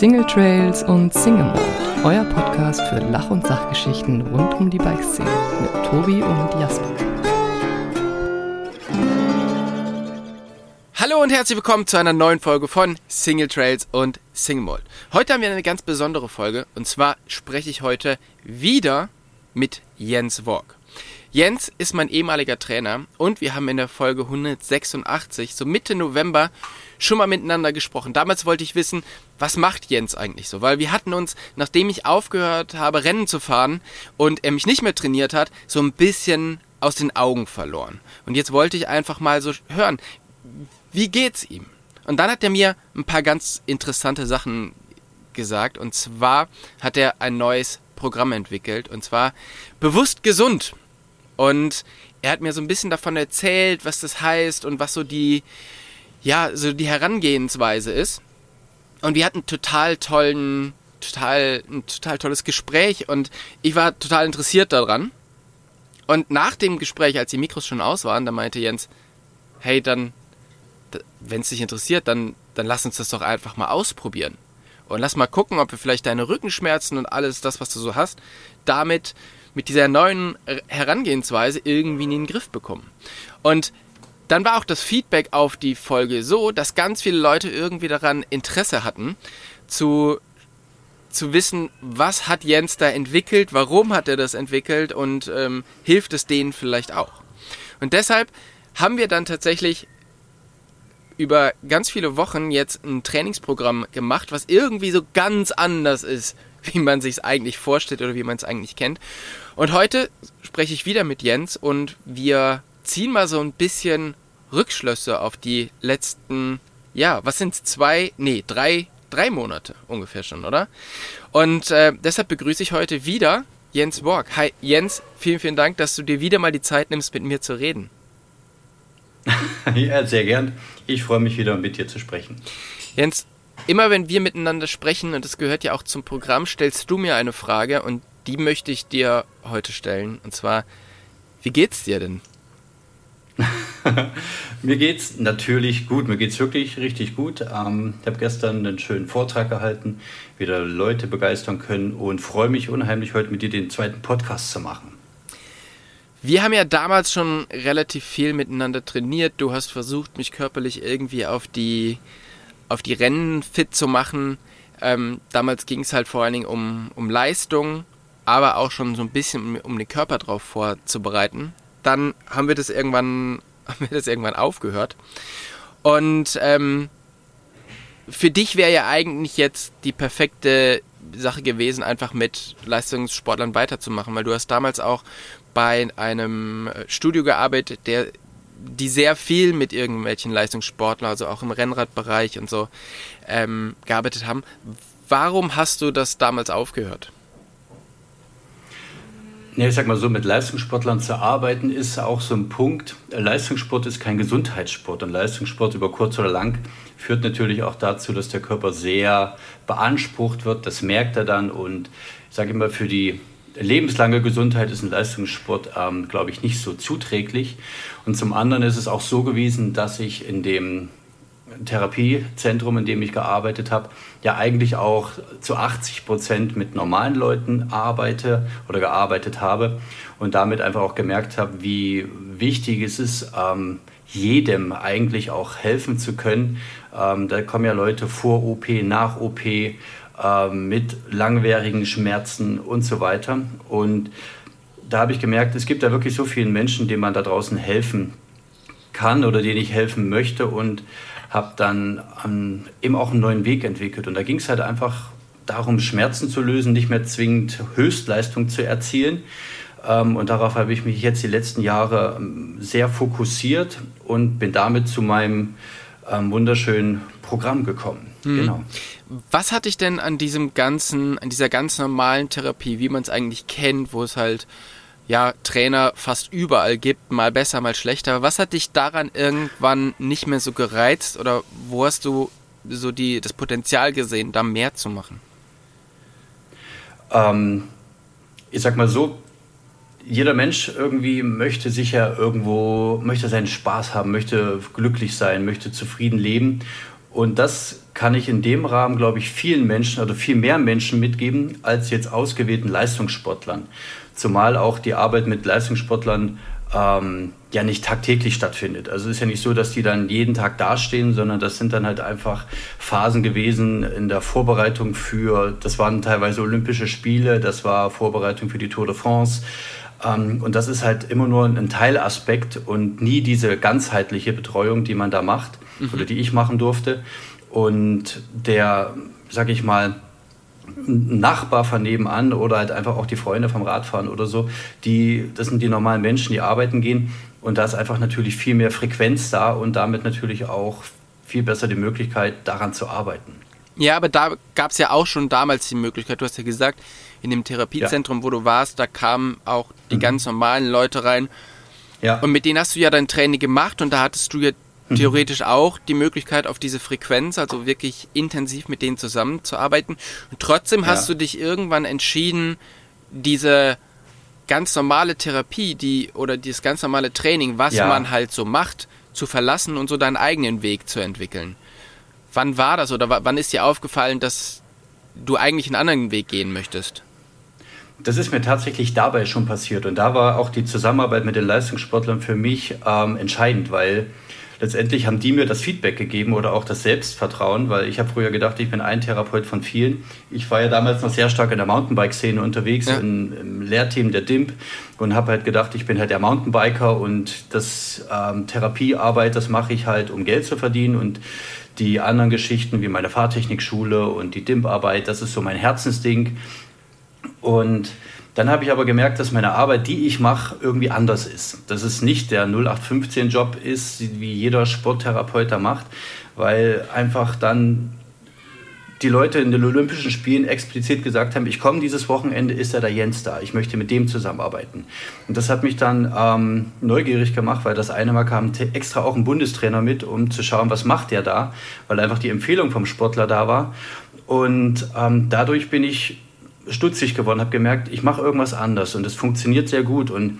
Single Trails und Single Mode, euer Podcast für Lach- und Sachgeschichten rund um die Bikeszene mit Tobi und Jasper. Hallo und herzlich willkommen zu einer neuen Folge von Single Trails und Single Mode. Heute haben wir eine ganz besondere Folge und zwar spreche ich heute wieder mit Jens Work. Jens ist mein ehemaliger Trainer und wir haben in der Folge 186, so Mitte November, schon mal miteinander gesprochen. Damals wollte ich wissen, was macht Jens eigentlich so? Weil wir hatten uns, nachdem ich aufgehört habe, Rennen zu fahren und er mich nicht mehr trainiert hat, so ein bisschen aus den Augen verloren. Und jetzt wollte ich einfach mal so hören, wie geht's ihm? Und dann hat er mir ein paar ganz interessante Sachen gesagt. Und zwar hat er ein neues Programm entwickelt. Und zwar bewusst gesund. Und er hat mir so ein bisschen davon erzählt, was das heißt und was so die, ja, so die Herangehensweise ist. Und wir hatten total tollen, total, ein total tolles Gespräch und ich war total interessiert daran. Und nach dem Gespräch, als die Mikros schon aus waren, da meinte Jens, hey, dann, wenn es dich interessiert, dann, dann lass uns das doch einfach mal ausprobieren. Und lass mal gucken, ob wir vielleicht deine Rückenschmerzen und alles das, was du so hast, damit mit dieser neuen Herangehensweise irgendwie in den Griff bekommen. Und dann war auch das Feedback auf die Folge so, dass ganz viele Leute irgendwie daran Interesse hatten, zu, zu wissen, was hat Jens da entwickelt, warum hat er das entwickelt und ähm, hilft es denen vielleicht auch. Und deshalb haben wir dann tatsächlich über ganz viele Wochen jetzt ein Trainingsprogramm gemacht, was irgendwie so ganz anders ist, wie man sich es eigentlich vorstellt oder wie man es eigentlich kennt. Und heute spreche ich wieder mit Jens und wir ziehen mal so ein bisschen Rückschlüsse auf die letzten, ja, was sind zwei, nee, drei, drei Monate ungefähr schon, oder? Und äh, deshalb begrüße ich heute wieder Jens Borg. Hi Jens, vielen, vielen Dank, dass du dir wieder mal die Zeit nimmst, mit mir zu reden. ja, sehr gern. Ich freue mich wieder, mit dir zu sprechen. Jens, immer wenn wir miteinander sprechen, und das gehört ja auch zum Programm, stellst du mir eine Frage und die möchte ich dir heute stellen. Und zwar, wie geht's dir denn? mir geht's natürlich gut. Mir geht's wirklich richtig gut. Ähm, ich habe gestern einen schönen Vortrag gehalten, wieder Leute begeistern können und freue mich unheimlich, heute mit dir den zweiten Podcast zu machen. Wir haben ja damals schon relativ viel miteinander trainiert. Du hast versucht, mich körperlich irgendwie auf die, auf die Rennen fit zu machen. Ähm, damals ging es halt vor allen Dingen um, um Leistung, aber auch schon so ein bisschen um, um den Körper drauf vorzubereiten dann haben wir das irgendwann, haben wir das irgendwann aufgehört. Und ähm, für dich wäre ja eigentlich jetzt die perfekte Sache gewesen, einfach mit Leistungssportlern weiterzumachen, weil du hast damals auch bei einem äh, Studio gearbeitet, der die sehr viel mit irgendwelchen Leistungssportlern, also auch im Rennradbereich und so, ähm, gearbeitet haben. Warum hast du das damals aufgehört? Ja, ich sag mal so, mit Leistungssportlern zu arbeiten ist auch so ein Punkt. Leistungssport ist kein Gesundheitssport und Leistungssport über kurz oder lang führt natürlich auch dazu, dass der Körper sehr beansprucht wird. Das merkt er dann und ich sage immer, für die lebenslange Gesundheit ist ein Leistungssport, ähm, glaube ich, nicht so zuträglich. Und zum anderen ist es auch so gewesen, dass ich in dem Therapiezentrum, in dem ich gearbeitet habe, ja eigentlich auch zu 80 Prozent mit normalen Leuten arbeite oder gearbeitet habe und damit einfach auch gemerkt habe, wie wichtig es ist, ähm, jedem eigentlich auch helfen zu können. Ähm, da kommen ja Leute vor OP, nach OP, äh, mit langwierigen Schmerzen und so weiter. Und da habe ich gemerkt, es gibt da wirklich so vielen Menschen, denen man da draußen helfen kann oder denen ich helfen möchte. Und habe dann ähm, eben auch einen neuen Weg entwickelt. Und da ging es halt einfach darum, Schmerzen zu lösen, nicht mehr zwingend Höchstleistung zu erzielen. Ähm, und darauf habe ich mich jetzt die letzten Jahre ähm, sehr fokussiert und bin damit zu meinem ähm, wunderschönen Programm gekommen. Mhm. Genau. Was hat dich denn an diesem ganzen, an dieser ganz normalen Therapie, wie man es eigentlich kennt, wo es halt ja, Trainer fast überall gibt, mal besser, mal schlechter. Was hat dich daran irgendwann nicht mehr so gereizt oder wo hast du so die, das Potenzial gesehen, da mehr zu machen? Ähm, ich sag mal so, jeder Mensch irgendwie möchte sicher irgendwo, möchte seinen Spaß haben, möchte glücklich sein, möchte zufrieden leben. Und das kann ich in dem Rahmen, glaube ich, vielen Menschen oder viel mehr Menschen mitgeben als jetzt ausgewählten Leistungssportlern. Zumal auch die Arbeit mit Leistungssportlern ähm, ja nicht tagtäglich stattfindet. Also es ist ja nicht so, dass die dann jeden Tag dastehen, sondern das sind dann halt einfach Phasen gewesen in der Vorbereitung für, das waren teilweise Olympische Spiele, das war Vorbereitung für die Tour de France. Ähm, und das ist halt immer nur ein Teilaspekt und nie diese ganzheitliche Betreuung, die man da macht mhm. oder die ich machen durfte. Und der, sag ich mal, Nachbar von nebenan oder halt einfach auch die Freunde vom Radfahren oder so, die, das sind die normalen Menschen, die arbeiten gehen. Und da ist einfach natürlich viel mehr Frequenz da und damit natürlich auch viel besser die Möglichkeit, daran zu arbeiten. Ja, aber da gab es ja auch schon damals die Möglichkeit, du hast ja gesagt, in dem Therapiezentrum, ja. wo du warst, da kamen auch die mhm. ganz normalen Leute rein. Ja. Und mit denen hast du ja dein Training gemacht und da hattest du ja. Theoretisch auch die Möglichkeit auf diese Frequenz, also wirklich intensiv mit denen zusammenzuarbeiten. Und trotzdem ja. hast du dich irgendwann entschieden, diese ganz normale Therapie, die oder dieses ganz normale Training, was ja. man halt so macht, zu verlassen und so deinen eigenen Weg zu entwickeln. Wann war das oder wann ist dir aufgefallen, dass du eigentlich einen anderen Weg gehen möchtest? Das ist mir tatsächlich dabei schon passiert und da war auch die Zusammenarbeit mit den Leistungssportlern für mich ähm, entscheidend, weil letztendlich haben die mir das Feedback gegeben oder auch das Selbstvertrauen, weil ich habe früher gedacht, ich bin ein Therapeut von vielen. Ich war ja damals noch sehr stark in der Mountainbike-Szene unterwegs, ja. in, im Lehrteam der DIMP und habe halt gedacht, ich bin halt der Mountainbiker und das ähm, Therapiearbeit, das mache ich halt, um Geld zu verdienen und die anderen Geschichten wie meine Fahrtechnikschule und die DIMP-Arbeit, das ist so mein Herzensding. Und dann habe ich aber gemerkt, dass meine Arbeit, die ich mache, irgendwie anders ist. Dass es nicht der 0815-Job ist, wie jeder Sporttherapeut da macht, weil einfach dann die Leute in den Olympischen Spielen explizit gesagt haben, ich komme dieses Wochenende, ist ja der Jens da, ich möchte mit dem zusammenarbeiten. Und das hat mich dann ähm, neugierig gemacht, weil das eine Mal kam extra auch ein Bundestrainer mit, um zu schauen, was macht der da, weil einfach die Empfehlung vom Sportler da war. Und ähm, dadurch bin ich stutzig geworden, habe gemerkt, ich mache irgendwas anders und es funktioniert sehr gut und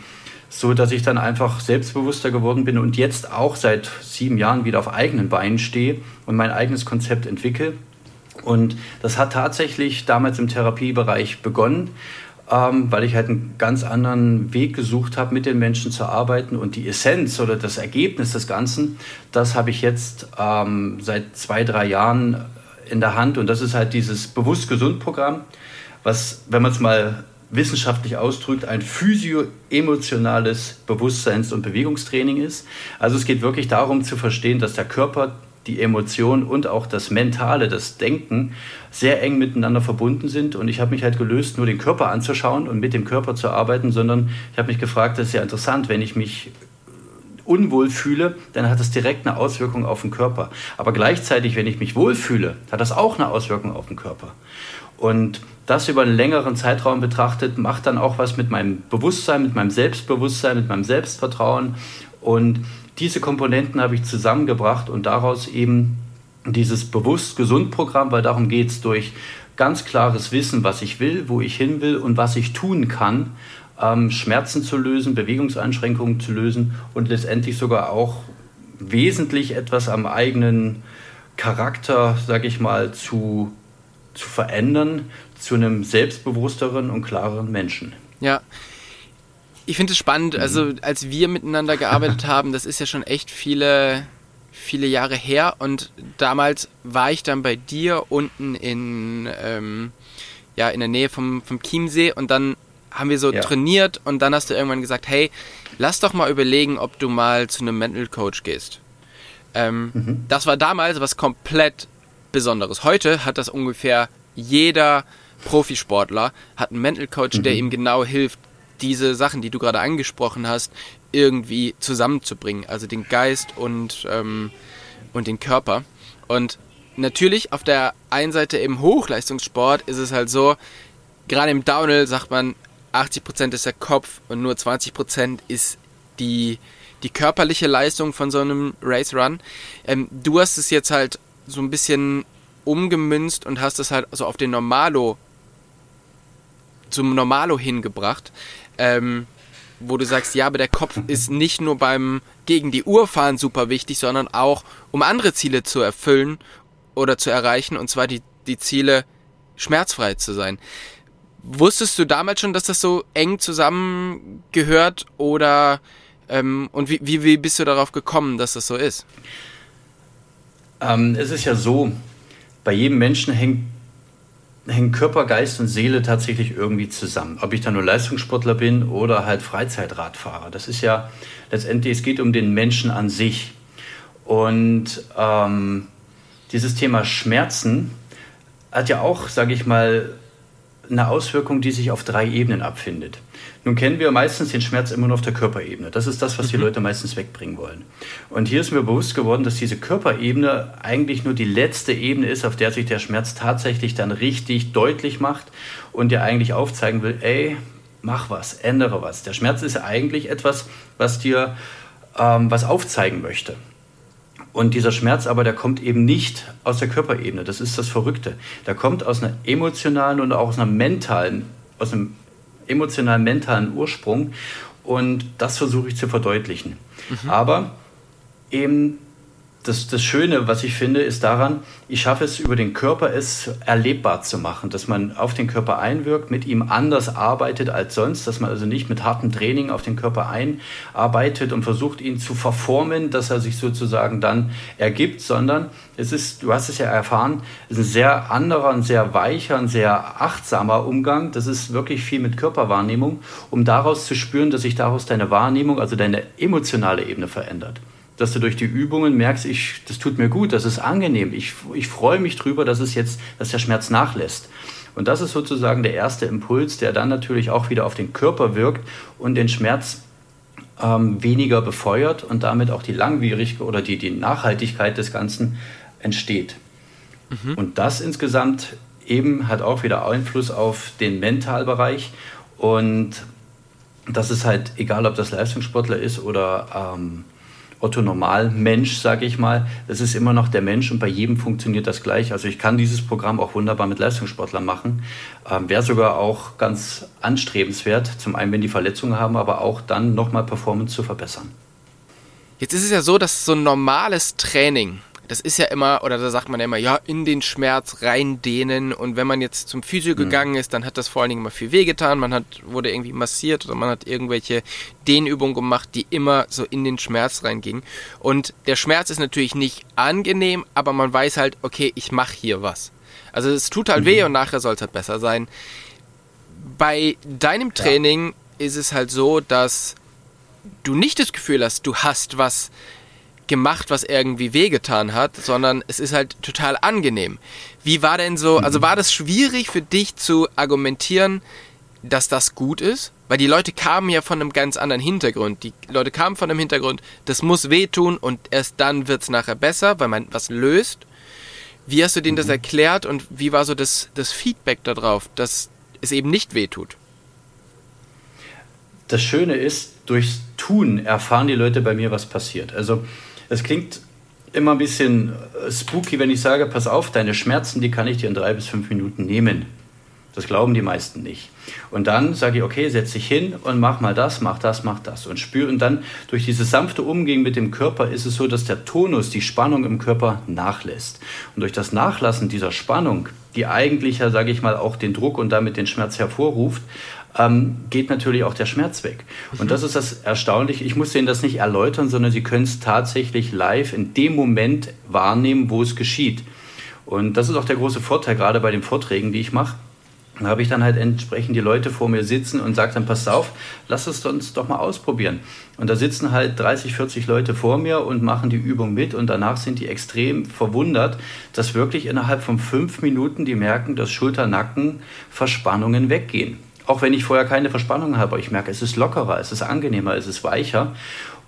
so, dass ich dann einfach selbstbewusster geworden bin und jetzt auch seit sieben Jahren wieder auf eigenen Beinen stehe und mein eigenes Konzept entwickle. Und das hat tatsächlich damals im Therapiebereich begonnen, ähm, weil ich halt einen ganz anderen Weg gesucht habe, mit den Menschen zu arbeiten. Und die Essenz oder das Ergebnis des Ganzen, das habe ich jetzt ähm, seit zwei, drei Jahren in der Hand. Und das ist halt dieses Bewusst-Gesund-Programm was, wenn man es mal wissenschaftlich ausdrückt, ein physio-emotionales Bewusstseins- und Bewegungstraining ist. Also es geht wirklich darum zu verstehen, dass der Körper, die Emotion und auch das Mentale, das Denken sehr eng miteinander verbunden sind. Und ich habe mich halt gelöst, nur den Körper anzuschauen und mit dem Körper zu arbeiten, sondern ich habe mich gefragt, das ist ja interessant, wenn ich mich unwohl fühle, dann hat das direkt eine Auswirkung auf den Körper. Aber gleichzeitig, wenn ich mich wohlfühle, hat das auch eine Auswirkung auf den Körper. Und das über einen längeren Zeitraum betrachtet, macht dann auch was mit meinem Bewusstsein, mit meinem Selbstbewusstsein, mit meinem Selbstvertrauen. Und diese Komponenten habe ich zusammengebracht und daraus eben dieses Bewusst-Gesund-Programm, weil darum geht es durch ganz klares Wissen, was ich will, wo ich hin will und was ich tun kann, ähm, Schmerzen zu lösen, Bewegungseinschränkungen zu lösen und letztendlich sogar auch wesentlich etwas am eigenen Charakter, sage ich mal, zu zu verändern zu einem selbstbewussteren und klareren Menschen. Ja. Ich finde es spannend, mhm. also als wir miteinander gearbeitet haben, das ist ja schon echt viele, viele Jahre her und damals war ich dann bei dir unten in, ähm, ja, in der Nähe vom, vom Chiemsee und dann haben wir so ja. trainiert und dann hast du irgendwann gesagt, hey, lass doch mal überlegen, ob du mal zu einem Mental Coach gehst. Ähm, mhm. Das war damals was komplett Besonderes. Heute hat das ungefähr jeder Profisportler, hat einen Mental Coach, mhm. der ihm genau hilft, diese Sachen, die du gerade angesprochen hast, irgendwie zusammenzubringen. Also den Geist und, ähm, und den Körper. Und natürlich auf der einen Seite im Hochleistungssport ist es halt so, gerade im Downhill sagt man, 80% ist der Kopf und nur 20% ist die, die körperliche Leistung von so einem Race Run. Ähm, du hast es jetzt halt so ein bisschen umgemünzt und hast es halt so auf den Normalo zum Normalo hingebracht, ähm, wo du sagst, ja, aber der Kopf ist nicht nur beim gegen die Uhr fahren super wichtig, sondern auch um andere Ziele zu erfüllen oder zu erreichen, und zwar die, die Ziele, schmerzfrei zu sein. Wusstest du damals schon, dass das so eng zusammengehört oder ähm, und wie, wie, wie bist du darauf gekommen, dass das so ist? Ähm, es ist ja so, bei jedem Menschen hängt, hängen Körper, Geist und Seele tatsächlich irgendwie zusammen. Ob ich dann nur Leistungssportler bin oder halt Freizeitradfahrer. Das ist ja letztendlich, es geht um den Menschen an sich. Und ähm, dieses Thema Schmerzen hat ja auch, sage ich mal, eine Auswirkung, die sich auf drei Ebenen abfindet. Nun kennen wir meistens den Schmerz immer nur auf der Körperebene. Das ist das, was die mhm. Leute meistens wegbringen wollen. Und hier ist mir bewusst geworden, dass diese Körperebene eigentlich nur die letzte Ebene ist, auf der sich der Schmerz tatsächlich dann richtig deutlich macht und der eigentlich aufzeigen will, ey, mach was, ändere was. Der Schmerz ist eigentlich etwas, was dir ähm, was aufzeigen möchte. Und dieser Schmerz aber, der kommt eben nicht aus der Körperebene. Das ist das Verrückte. Der kommt aus einer emotionalen und auch aus einer mentalen, aus einem emotionalen, mentalen Ursprung. Und das versuche ich zu verdeutlichen. Mhm. Aber eben das, das Schöne, was ich finde, ist daran, ich schaffe es über den Körper, es erlebbar zu machen, dass man auf den Körper einwirkt, mit ihm anders arbeitet als sonst, dass man also nicht mit hartem Training auf den Körper einarbeitet und versucht, ihn zu verformen, dass er sich sozusagen dann ergibt, sondern es ist, du hast es ja erfahren, es ist ein sehr anderer, ein sehr weicher, ein sehr achtsamer Umgang. Das ist wirklich viel mit Körperwahrnehmung, um daraus zu spüren, dass sich daraus deine Wahrnehmung, also deine emotionale Ebene verändert dass du durch die Übungen merkst, ich, das tut mir gut, das ist angenehm, ich, ich freue mich drüber, dass es jetzt, dass der Schmerz nachlässt. Und das ist sozusagen der erste Impuls, der dann natürlich auch wieder auf den Körper wirkt und den Schmerz ähm, weniger befeuert und damit auch die Langwierigkeit oder die, die Nachhaltigkeit des Ganzen entsteht. Mhm. Und das insgesamt eben hat auch wieder Einfluss auf den Mentalbereich und das ist halt egal, ob das Leistungssportler ist oder ähm, Otto Normal-Mensch, sage ich mal, das ist immer noch der Mensch und bei jedem funktioniert das gleich. Also ich kann dieses Programm auch wunderbar mit Leistungssportlern machen. Ähm, Wäre sogar auch ganz anstrebenswert, zum einen, wenn die Verletzungen haben, aber auch dann nochmal Performance zu verbessern. Jetzt ist es ja so, dass so ein normales Training das ist ja immer, oder da sagt man ja immer, ja, in den Schmerz reindehnen. Und wenn man jetzt zum Physio mhm. gegangen ist, dann hat das vor allen Dingen immer viel wehgetan. Man hat, wurde irgendwie massiert oder man hat irgendwelche Dehnübungen gemacht, die immer so in den Schmerz reingingen. Und der Schmerz ist natürlich nicht angenehm, aber man weiß halt, okay, ich mache hier was. Also es tut halt mhm. weh und nachher soll es halt besser sein. Bei deinem Training ja. ist es halt so, dass du nicht das Gefühl hast, du hast was gemacht, was irgendwie wehgetan hat, sondern es ist halt total angenehm. Wie war denn so, also war das schwierig für dich zu argumentieren, dass das gut ist? Weil die Leute kamen ja von einem ganz anderen Hintergrund. Die Leute kamen von einem Hintergrund, das muss wehtun und erst dann wird es nachher besser, weil man was löst. Wie hast du denen das mhm. erklärt und wie war so das, das Feedback darauf, dass es eben nicht wehtut? Das Schöne ist, durchs Tun erfahren die Leute bei mir, was passiert. Also es klingt immer ein bisschen äh, spooky, wenn ich sage, pass auf, deine Schmerzen, die kann ich dir in drei bis fünf Minuten nehmen. Das glauben die meisten nicht. Und dann sage ich, okay, setz dich hin und mach mal das, mach das, mach das. Und spüre, und dann durch dieses sanfte Umgehen mit dem Körper ist es so, dass der Tonus, die Spannung im Körper nachlässt. Und durch das Nachlassen dieser Spannung, die eigentlich ja, sage ich mal, auch den Druck und damit den Schmerz hervorruft, ähm, geht natürlich auch der Schmerz weg. Und das ist das Erstaunliche. Ich muss Ihnen das nicht erläutern, sondern Sie können es tatsächlich live in dem Moment wahrnehmen, wo es geschieht. Und das ist auch der große Vorteil, gerade bei den Vorträgen, die ich mache. Da habe ich dann halt entsprechend die Leute vor mir sitzen und sage dann, pass auf, lass es uns doch mal ausprobieren. Und da sitzen halt 30, 40 Leute vor mir und machen die Übung mit und danach sind die extrem verwundert, dass wirklich innerhalb von fünf Minuten die merken, dass Schulter-Nacken-Verspannungen weggehen. Auch wenn ich vorher keine Verspannung habe, ich merke, es ist lockerer, es ist angenehmer, es ist weicher.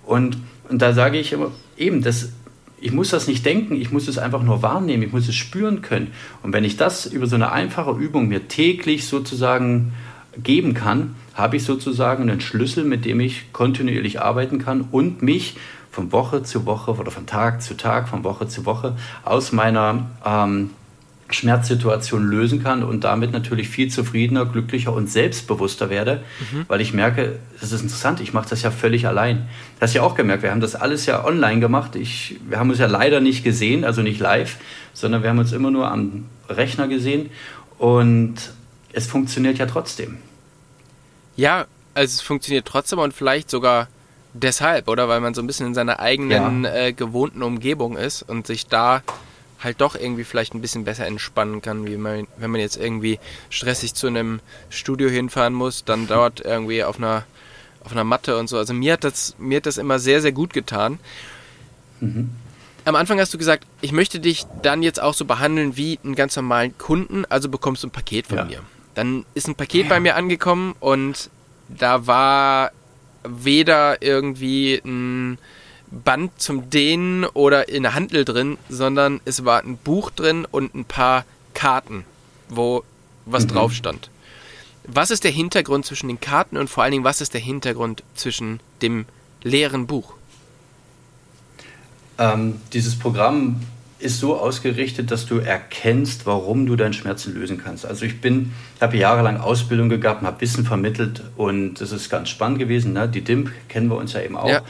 Und, und da sage ich immer, eben, das, ich muss das nicht denken, ich muss es einfach nur wahrnehmen, ich muss es spüren können. Und wenn ich das über so eine einfache Übung mir täglich sozusagen geben kann, habe ich sozusagen einen Schlüssel, mit dem ich kontinuierlich arbeiten kann und mich von Woche zu Woche oder von Tag zu Tag, von Woche zu Woche aus meiner ähm, Schmerzsituation lösen kann und damit natürlich viel zufriedener, glücklicher und selbstbewusster werde, mhm. weil ich merke, das ist interessant, ich mache das ja völlig allein. Das hast ja auch gemerkt, wir haben das alles ja online gemacht. Ich, wir haben uns ja leider nicht gesehen, also nicht live, sondern wir haben uns immer nur am Rechner gesehen und es funktioniert ja trotzdem. Ja, also es funktioniert trotzdem und vielleicht sogar deshalb, oder? Weil man so ein bisschen in seiner eigenen ja. äh, gewohnten Umgebung ist und sich da halt doch irgendwie vielleicht ein bisschen besser entspannen kann, wie man, wenn man jetzt irgendwie stressig zu einem Studio hinfahren muss, dann dort irgendwie auf einer auf einer Matte und so. Also mir hat das mir hat das immer sehr sehr gut getan. Mhm. Am Anfang hast du gesagt, ich möchte dich dann jetzt auch so behandeln wie einen ganz normalen Kunden, also bekommst du ein Paket von ja. mir. Dann ist ein Paket ja. bei mir angekommen und da war weder irgendwie ein Band zum Dehnen oder in der Handel drin, sondern es war ein Buch drin und ein paar Karten, wo was mhm. drauf stand. Was ist der Hintergrund zwischen den Karten und vor allen Dingen, was ist der Hintergrund zwischen dem leeren Buch? Ähm, dieses Programm ist so ausgerichtet, dass du erkennst, warum du deinen Schmerzen lösen kannst. Also ich bin, habe jahrelang Ausbildung gehabt, habe Wissen vermittelt und das ist ganz spannend gewesen. Ne? Die DIMP kennen wir uns ja eben auch. Ja.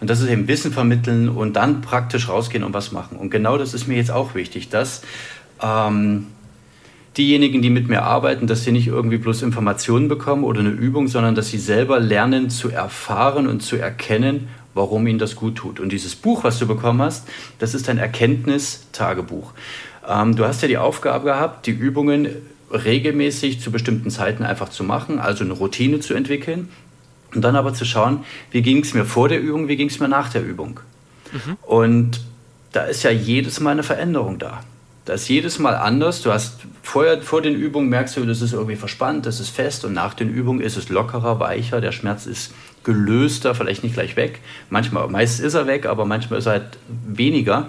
Und das ist eben Wissen vermitteln und dann praktisch rausgehen und was machen. Und genau das ist mir jetzt auch wichtig, dass ähm, diejenigen, die mit mir arbeiten, dass sie nicht irgendwie bloß Informationen bekommen oder eine Übung, sondern dass sie selber lernen zu erfahren und zu erkennen, warum ihnen das gut tut. Und dieses Buch, was du bekommen hast, das ist ein Erkenntnistagebuch. Ähm, du hast ja die Aufgabe gehabt, die Übungen regelmäßig zu bestimmten Zeiten einfach zu machen, also eine Routine zu entwickeln und dann aber zu schauen, wie ging es mir vor der Übung, wie ging es mir nach der Übung. Mhm. Und da ist ja jedes Mal eine Veränderung da. Das ist jedes Mal anders. Du hast vorher, vor den Übungen merkst du, das ist irgendwie verspannt, das ist fest und nach den Übungen ist es lockerer, weicher, der Schmerz ist gelöster, vielleicht nicht gleich weg. Manchmal, meist ist er weg, aber manchmal ist er halt weniger.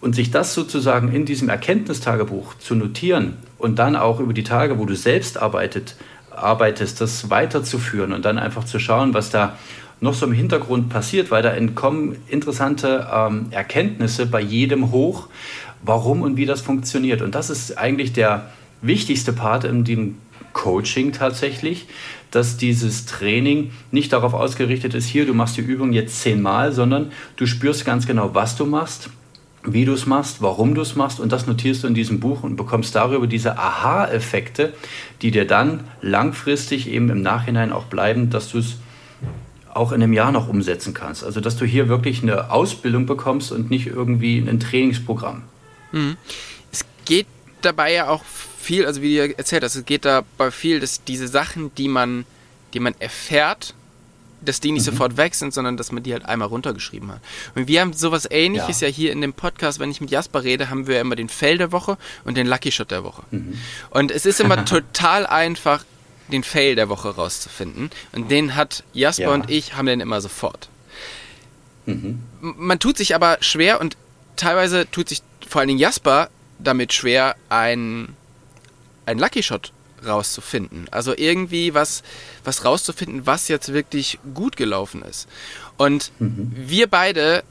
Und sich das sozusagen in diesem Erkenntnistagebuch zu notieren und dann auch über die Tage, wo du selbst arbeitet, arbeitest, das weiterzuführen und dann einfach zu schauen, was da noch so im Hintergrund passiert, weil da entkommen interessante ähm, Erkenntnisse bei jedem hoch, warum und wie das funktioniert. Und das ist eigentlich der wichtigste Part in dem Coaching tatsächlich, dass dieses Training nicht darauf ausgerichtet ist, hier, du machst die Übung jetzt zehnmal, sondern du spürst ganz genau, was du machst, wie du es machst, warum du es machst und das notierst du in diesem Buch und bekommst darüber diese Aha-Effekte, die dir dann langfristig eben im Nachhinein auch bleiben, dass du es auch in einem Jahr noch umsetzen kannst. Also dass du hier wirklich eine Ausbildung bekommst und nicht irgendwie ein Trainingsprogramm. Mhm. Es geht dabei ja auch viel, also wie du erzählt hast, es geht dabei viel, dass diese Sachen, die man, die man erfährt, dass die nicht mhm. sofort weg sind, sondern dass man die halt einmal runtergeschrieben hat. Und wir haben sowas ähnliches ja. ja, hier in dem Podcast, wenn ich mit Jasper rede, haben wir immer den Fail der Woche und den Lucky Shot der Woche. Mhm. Und es ist immer total einfach, den Fail der Woche rauszufinden. Und den hat Jasper ja. und ich, haben den immer sofort. Mhm. Man tut sich aber schwer und teilweise tut sich vor allen Dingen Jasper damit schwer, ein, ein Lucky Shot rauszufinden. Also irgendwie was, was rauszufinden, was jetzt wirklich gut gelaufen ist. Und mhm. wir beide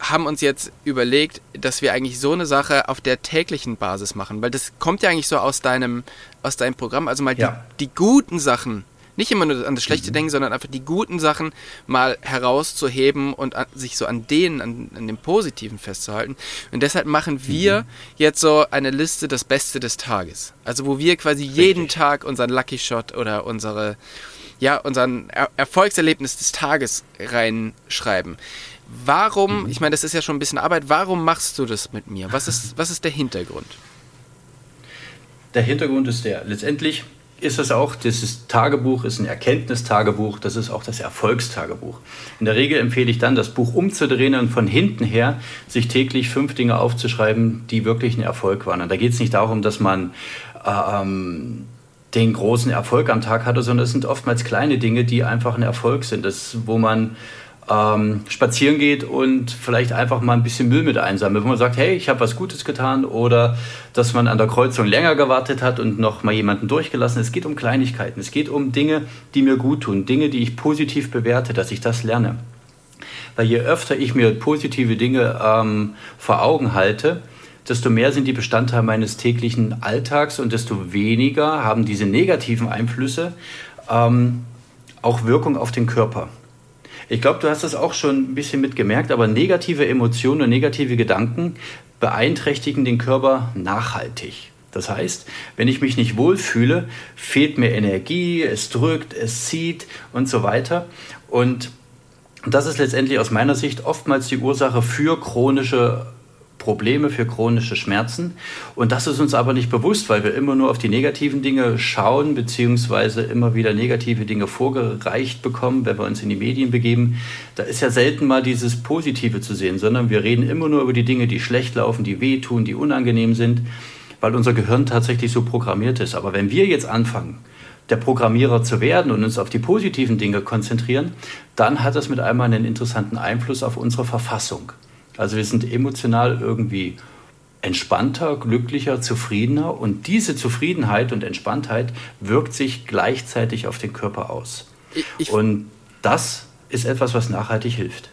haben uns jetzt überlegt, dass wir eigentlich so eine Sache auf der täglichen Basis machen, weil das kommt ja eigentlich so aus deinem, aus deinem Programm. Also mal ja. die, die guten Sachen nicht immer nur an das Schlechte mhm. denken, sondern einfach die guten Sachen mal herauszuheben und an, sich so an denen, an, an dem Positiven festzuhalten. Und deshalb machen wir mhm. jetzt so eine Liste das Beste des Tages. Also wo wir quasi Richtig. jeden Tag unseren Lucky Shot oder unsere, ja, unseren er Erfolgserlebnis des Tages reinschreiben. Warum, mhm. ich meine, das ist ja schon ein bisschen Arbeit, warum machst du das mit mir? Was ist, was ist der Hintergrund? Der Hintergrund ist der, letztendlich ist es auch, dieses Tagebuch ist ein Erkenntnistagebuch, das ist auch das Erfolgstagebuch. In der Regel empfehle ich dann, das Buch umzudrehen und von hinten her sich täglich fünf Dinge aufzuschreiben, die wirklich ein Erfolg waren. Und da geht es nicht darum, dass man ähm, den großen Erfolg am Tag hatte, sondern es sind oftmals kleine Dinge, die einfach ein Erfolg sind. Das, wo man ähm, spazieren geht und vielleicht einfach mal ein bisschen Müll mit einsammelt, wo man sagt, hey, ich habe was Gutes getan oder dass man an der Kreuzung länger gewartet hat und noch mal jemanden durchgelassen. Es geht um Kleinigkeiten, es geht um Dinge, die mir gut tun, Dinge, die ich positiv bewerte, dass ich das lerne. Weil je öfter ich mir positive Dinge ähm, vor Augen halte, desto mehr sind die Bestandteil meines täglichen Alltags und desto weniger haben diese negativen Einflüsse ähm, auch Wirkung auf den Körper. Ich glaube, du hast das auch schon ein bisschen mitgemerkt, aber negative Emotionen und negative Gedanken beeinträchtigen den Körper nachhaltig. Das heißt, wenn ich mich nicht wohlfühle, fehlt mir Energie, es drückt, es zieht und so weiter. Und das ist letztendlich aus meiner Sicht oftmals die Ursache für chronische Probleme, für chronische Schmerzen. Und das ist uns aber nicht bewusst, weil wir immer nur auf die negativen Dinge schauen, beziehungsweise immer wieder negative Dinge vorgereicht bekommen, wenn wir uns in die Medien begeben. Da ist ja selten mal dieses Positive zu sehen, sondern wir reden immer nur über die Dinge, die schlecht laufen, die wehtun, die unangenehm sind, weil unser Gehirn tatsächlich so programmiert ist. Aber wenn wir jetzt anfangen, der Programmierer zu werden und uns auf die positiven Dinge konzentrieren, dann hat das mit einmal einen interessanten Einfluss auf unsere Verfassung. Also wir sind emotional irgendwie entspannter, glücklicher, zufriedener und diese Zufriedenheit und Entspanntheit wirkt sich gleichzeitig auf den Körper aus. Ich, ich, und das ist etwas, was nachhaltig hilft.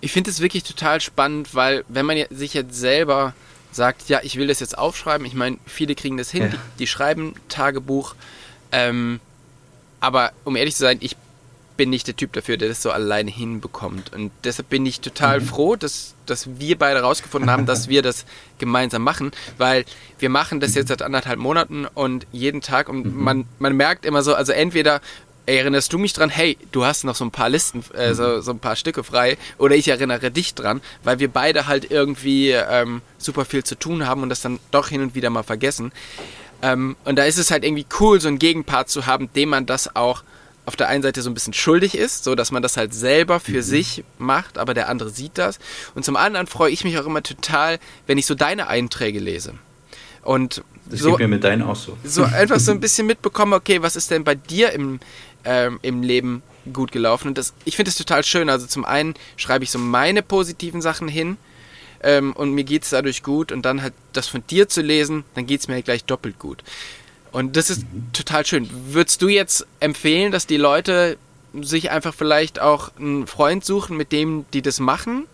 Ich finde es wirklich total spannend, weil wenn man sich jetzt selber sagt, ja, ich will das jetzt aufschreiben, ich meine, viele kriegen das hin, ja. die, die, schreiben Tagebuch, ähm, aber um ehrlich zu sein, ich bin nicht der Typ dafür, der das so alleine hinbekommt. Und deshalb bin ich total mhm. froh, dass, dass wir beide rausgefunden haben, dass wir das gemeinsam machen, weil wir machen das jetzt seit anderthalb Monaten und jeden Tag und mhm. man, man merkt immer so, also entweder erinnerst du mich dran, hey, du hast noch so ein paar Listen, äh, so, mhm. so ein paar Stücke frei, oder ich erinnere dich dran, weil wir beide halt irgendwie ähm, super viel zu tun haben und das dann doch hin und wieder mal vergessen. Ähm, und da ist es halt irgendwie cool, so einen Gegenpart zu haben, dem man das auch auf der einen Seite so ein bisschen schuldig ist, so dass man das halt selber für mhm. sich macht, aber der andere sieht das. Und zum anderen freue ich mich auch immer total, wenn ich so deine Einträge lese. Und das so, geht mir mit deinen auch so. So einfach so ein bisschen mitbekommen, okay, was ist denn bei dir im, ähm, im Leben gut gelaufen? Und das, ich finde es total schön. Also zum einen schreibe ich so meine positiven Sachen hin ähm, und mir geht es dadurch gut und dann halt das von dir zu lesen, dann geht es mir halt gleich doppelt gut. Und das ist total schön. Würdest du jetzt empfehlen, dass die Leute sich einfach vielleicht auch einen Freund suchen, mit dem die das machen?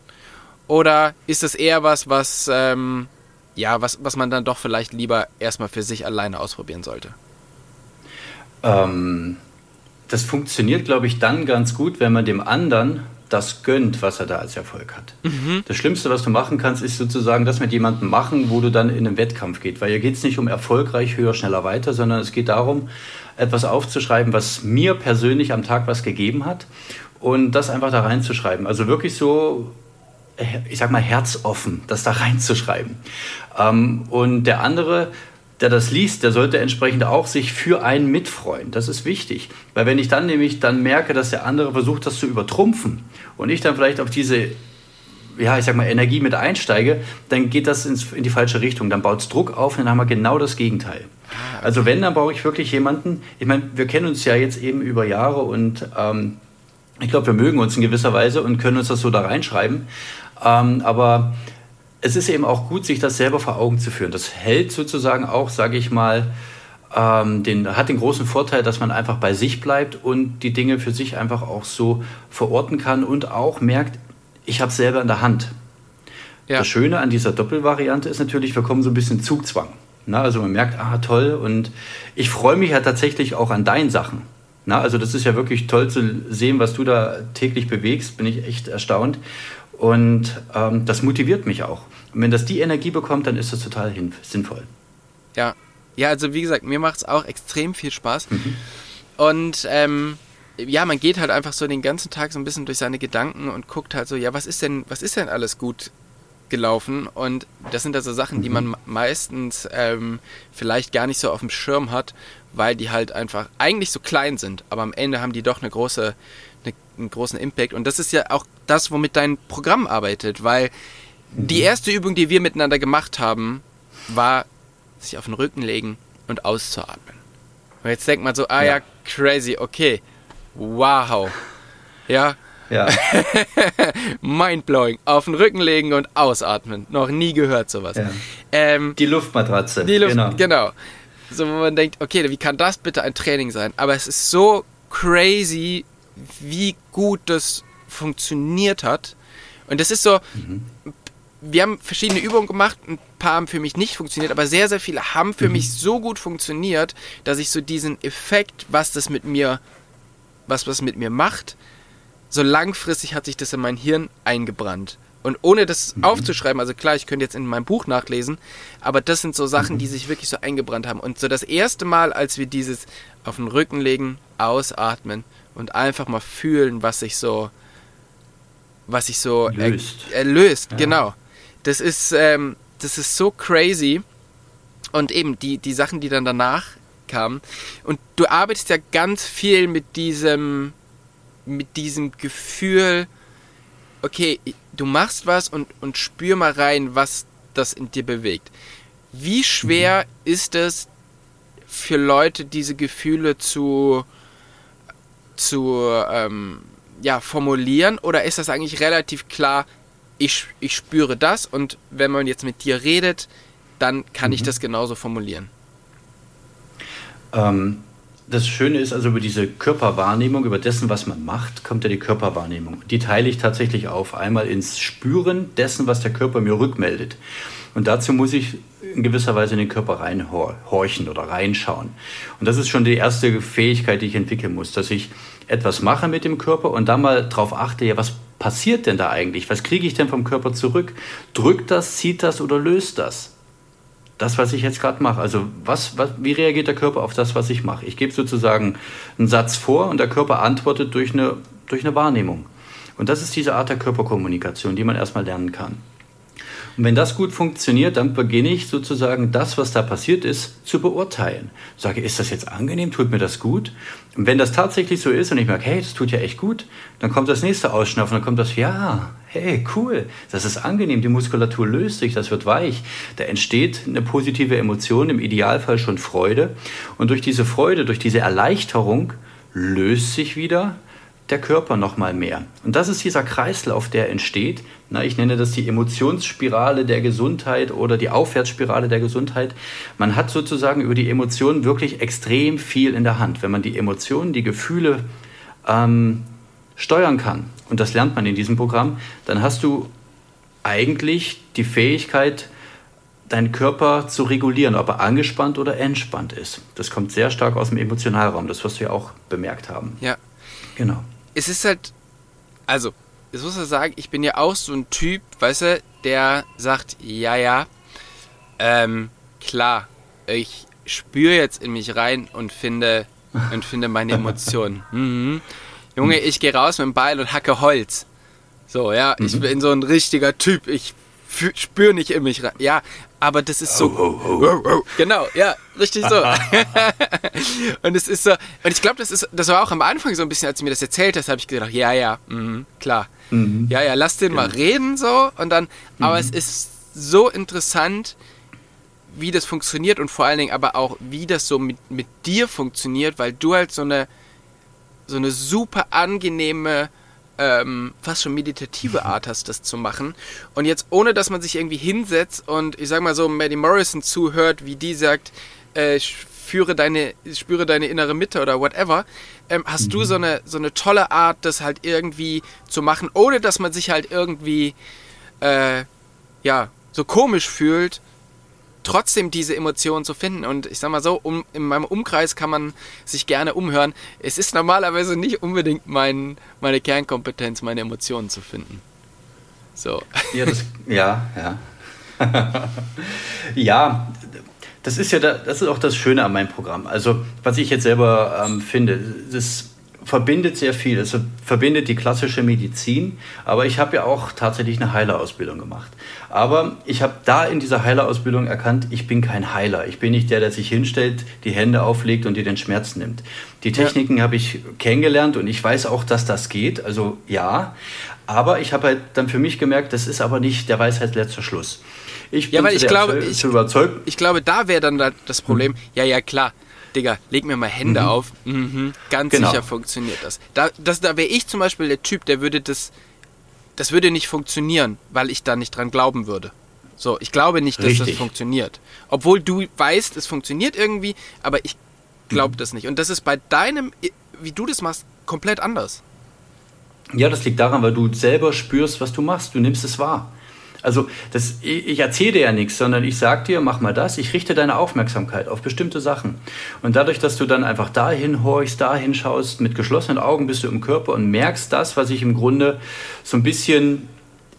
Oder ist das eher was, was, ähm, ja, was, was man dann doch vielleicht lieber erstmal für sich alleine ausprobieren sollte? Ähm, das funktioniert, glaube ich, dann ganz gut, wenn man dem anderen das gönnt, was er da als Erfolg hat. Mhm. Das Schlimmste, was du machen kannst, ist sozusagen das mit jemandem machen, wo du dann in einen Wettkampf geht. Weil hier geht es nicht um erfolgreich, höher, schneller, weiter, sondern es geht darum, etwas aufzuschreiben, was mir persönlich am Tag was gegeben hat und das einfach da reinzuschreiben. Also wirklich so, ich sag mal, herzoffen, das da reinzuschreiben. Ähm, und der andere der das liest, der sollte entsprechend auch sich für einen mitfreuen. Das ist wichtig. Weil wenn ich dann nämlich dann merke, dass der andere versucht, das zu übertrumpfen und ich dann vielleicht auf diese, ja, ich sag mal, Energie mit einsteige, dann geht das ins, in die falsche Richtung. Dann baut es Druck auf und dann haben wir genau das Gegenteil. Ah, also wenn, dann brauche ich wirklich jemanden, ich meine, wir kennen uns ja jetzt eben über Jahre und ähm, ich glaube, wir mögen uns in gewisser Weise und können uns das so da reinschreiben. Ähm, aber es ist eben auch gut, sich das selber vor Augen zu führen. Das hält sozusagen auch, sage ich mal, ähm, den, hat den großen Vorteil, dass man einfach bei sich bleibt und die Dinge für sich einfach auch so verorten kann und auch merkt, ich habe es selber in der Hand. Ja. Das Schöne an dieser Doppelvariante ist natürlich, wir kommen so ein bisschen Zugzwang. Na, also man merkt, ah toll, und ich freue mich ja tatsächlich auch an deinen Sachen. Na, also das ist ja wirklich toll zu sehen, was du da täglich bewegst, bin ich echt erstaunt. Und ähm, das motiviert mich auch. Und wenn das die Energie bekommt, dann ist das total sinnvoll. Ja, ja, also wie gesagt, mir macht es auch extrem viel Spaß. Mhm. Und ähm, ja, man geht halt einfach so den ganzen Tag so ein bisschen durch seine Gedanken und guckt halt so, ja, was ist denn, was ist denn alles gut gelaufen? Und das sind also Sachen, mhm. die man meistens ähm, vielleicht gar nicht so auf dem Schirm hat, weil die halt einfach eigentlich so klein sind, aber am Ende haben die doch eine große einen großen Impact. Und das ist ja auch das, womit dein Programm arbeitet, weil die mhm. erste Übung, die wir miteinander gemacht haben, war sich auf den Rücken legen und auszuatmen. Und jetzt denkt man so, ah ja, ja crazy, okay, wow, ja. Ja. Mindblowing. Auf den Rücken legen und ausatmen. Noch nie gehört sowas. Ja. Ähm, die Luftmatratze. Die Luft, genau. genau. So, wo man denkt, okay, wie kann das bitte ein Training sein? Aber es ist so crazy, wie gut das funktioniert hat. Und das ist so, mhm. wir haben verschiedene Übungen gemacht, ein paar haben für mich nicht funktioniert, aber sehr, sehr viele haben für mhm. mich so gut funktioniert, dass ich so diesen Effekt, was das mit mir, was das mit mir macht, so langfristig hat sich das in mein Hirn eingebrannt. Und ohne das mhm. aufzuschreiben, also klar, ich könnte jetzt in meinem Buch nachlesen, aber das sind so Sachen, mhm. die sich wirklich so eingebrannt haben. Und so das erste Mal, als wir dieses auf den Rücken legen, ausatmen und einfach mal fühlen, was sich so, was sich so löst, erlöst, ja. genau. Das ist, ähm, das ist so crazy. Und eben die, die Sachen, die dann danach kamen. Und du arbeitest ja ganz viel mit diesem, mit diesem Gefühl, okay, du machst was und, und spür mal rein, was das in dir bewegt. Wie schwer mhm. ist es für Leute, diese Gefühle zu, zu ähm, ja, formulieren? Oder ist das eigentlich relativ klar, ich, ich spüre das und wenn man jetzt mit dir redet, dann kann mhm. ich das genauso formulieren? Ähm, das Schöne ist also über diese Körperwahrnehmung, über dessen, was man macht, kommt ja die Körperwahrnehmung. Die teile ich tatsächlich auf. Einmal ins Spüren dessen, was der Körper mir rückmeldet. Und dazu muss ich in gewisser Weise in den Körper reinhorchen oder reinschauen. Und das ist schon die erste Fähigkeit, die ich entwickeln muss, dass ich etwas mache mit dem Körper und dann mal darauf achte, ja, was passiert denn da eigentlich? Was kriege ich denn vom Körper zurück? Drückt das, zieht das oder löst das? Das, was ich jetzt gerade mache. Also was, was, wie reagiert der Körper auf das, was ich mache? Ich gebe sozusagen einen Satz vor und der Körper antwortet durch eine, durch eine Wahrnehmung. Und das ist diese Art der Körperkommunikation, die man erstmal lernen kann. Und wenn das gut funktioniert, dann beginne ich sozusagen das, was da passiert ist, zu beurteilen. Sage, ist das jetzt angenehm? Tut mir das gut? Und wenn das tatsächlich so ist und ich merke, hey, das tut ja echt gut, dann kommt das nächste Ausschnaufen, dann kommt das, ja, hey, cool, das ist angenehm, die Muskulatur löst sich, das wird weich. Da entsteht eine positive Emotion, im Idealfall schon Freude. Und durch diese Freude, durch diese Erleichterung löst sich wieder der Körper noch mal mehr. Und das ist dieser Kreislauf, der entsteht. Na, ich nenne das die Emotionsspirale der Gesundheit oder die Aufwärtsspirale der Gesundheit. Man hat sozusagen über die Emotionen wirklich extrem viel in der Hand. Wenn man die Emotionen, die Gefühle ähm, steuern kann, und das lernt man in diesem Programm, dann hast du eigentlich die Fähigkeit, deinen Körper zu regulieren, ob er angespannt oder entspannt ist. Das kommt sehr stark aus dem Emotionalraum, das wirst du ja auch bemerkt haben. Ja. Genau es ist halt, also, ich muss ja sagen, ich bin ja auch so ein Typ, weißt du, der sagt, ja, ja, ähm, klar, ich spüre jetzt in mich rein und finde, und finde meine Emotionen. Mhm. Junge, ich gehe raus mit dem Beil und hacke Holz. So, ja, mhm. ich bin so ein richtiger Typ. Ich spüre nicht in mich rein. Ja, aber das ist so. Oh, oh, oh. Genau, ja, richtig so. und es ist so, und ich glaube, das ist, das war auch am Anfang so ein bisschen, als du mir das erzählt hast, habe ich gedacht, ja, ja, mh, klar. Mhm. Ja, ja, lass den genau. mal reden so und dann, mhm. aber es ist so interessant, wie das funktioniert und vor allen Dingen aber auch, wie das so mit, mit dir funktioniert, weil du halt so eine, so eine super angenehme, ähm, fast schon meditative Art hast, das zu machen. Und jetzt ohne, dass man sich irgendwie hinsetzt und ich sag mal so Maddie Morrison zuhört, wie die sagt, äh, führe deine, spüre deine innere Mitte oder whatever, ähm, hast mhm. du so eine, so eine tolle Art, das halt irgendwie zu machen, ohne dass man sich halt irgendwie, äh, ja, so komisch fühlt, trotzdem diese Emotionen zu finden. Und ich sag mal so, um, in meinem Umkreis kann man sich gerne umhören. Es ist normalerweise nicht unbedingt mein, meine Kernkompetenz, meine Emotionen zu finden. So. Ja, das, ja, ja. ja, das ist ja da, das ist auch das Schöne an meinem Programm. Also, was ich jetzt selber ähm, finde, das verbindet sehr viel. Es verbindet die klassische Medizin, aber ich habe ja auch tatsächlich eine Heilerausbildung gemacht. Aber ich habe da in dieser Heilerausbildung erkannt, ich bin kein Heiler. Ich bin nicht der, der sich hinstellt, die Hände auflegt und dir den Schmerz nimmt. Die Techniken ja. habe ich kennengelernt und ich weiß auch, dass das geht. Also ja. Aber ich habe halt dann für mich gemerkt, das ist aber nicht der Weisheit letzter Schluss. Ich bin ja, weil ich glaube, ich, überzeugt. Ich glaube, da wäre dann das Problem. Hm. Ja, ja, klar Digga, leg mir mal Hände mhm. auf. Mhm, ganz genau. sicher funktioniert das. Da, das, da wäre ich zum Beispiel der Typ, der würde das, das würde nicht funktionieren, weil ich da nicht dran glauben würde. So, ich glaube nicht, dass Richtig. das funktioniert. Obwohl du weißt, es funktioniert irgendwie, aber ich glaube mhm. das nicht. Und das ist bei deinem, wie du das machst, komplett anders. Ja, das liegt daran, weil du selber spürst, was du machst. Du nimmst es wahr. Also das, ich erzähle dir ja nichts, sondern ich sage dir, mach mal das, ich richte deine Aufmerksamkeit auf bestimmte Sachen. Und dadurch, dass du dann einfach dahin horchst, dahin schaust, mit geschlossenen Augen bist du im Körper und merkst das, was ich im Grunde so ein bisschen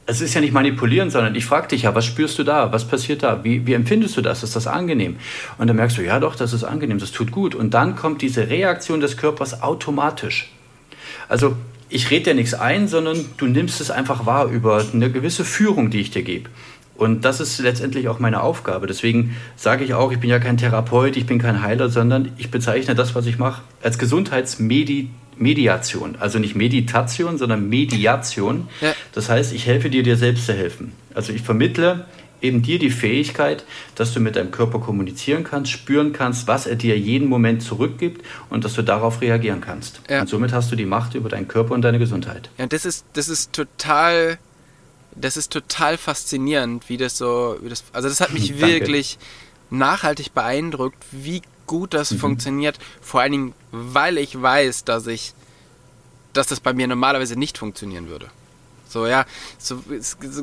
es ist ja nicht manipulieren, sondern ich frage dich ja, was spürst du da? Was passiert da? Wie, wie empfindest du das? Ist das angenehm? Und dann merkst du, ja doch, das ist angenehm, das tut gut. Und dann kommt diese Reaktion des Körpers automatisch. Also ich rede dir nichts ein, sondern du nimmst es einfach wahr über eine gewisse Führung, die ich dir gebe. Und das ist letztendlich auch meine Aufgabe. Deswegen sage ich auch, ich bin ja kein Therapeut, ich bin kein Heiler, sondern ich bezeichne das, was ich mache, als Gesundheitsmediation. Also nicht Meditation, sondern Mediation. Ja. Das heißt, ich helfe dir, dir selbst zu helfen. Also ich vermittle eben dir die Fähigkeit, dass du mit deinem Körper kommunizieren kannst, spüren kannst, was er dir jeden Moment zurückgibt und dass du darauf reagieren kannst. Ja. Und somit hast du die Macht über deinen Körper und deine Gesundheit. Ja, das ist, das ist total, das ist total faszinierend, wie das so, wie das, also das hat mich wirklich nachhaltig beeindruckt, wie gut das mhm. funktioniert. Vor allen Dingen, weil ich weiß, dass ich, dass das bei mir normalerweise nicht funktionieren würde. So, ja, so,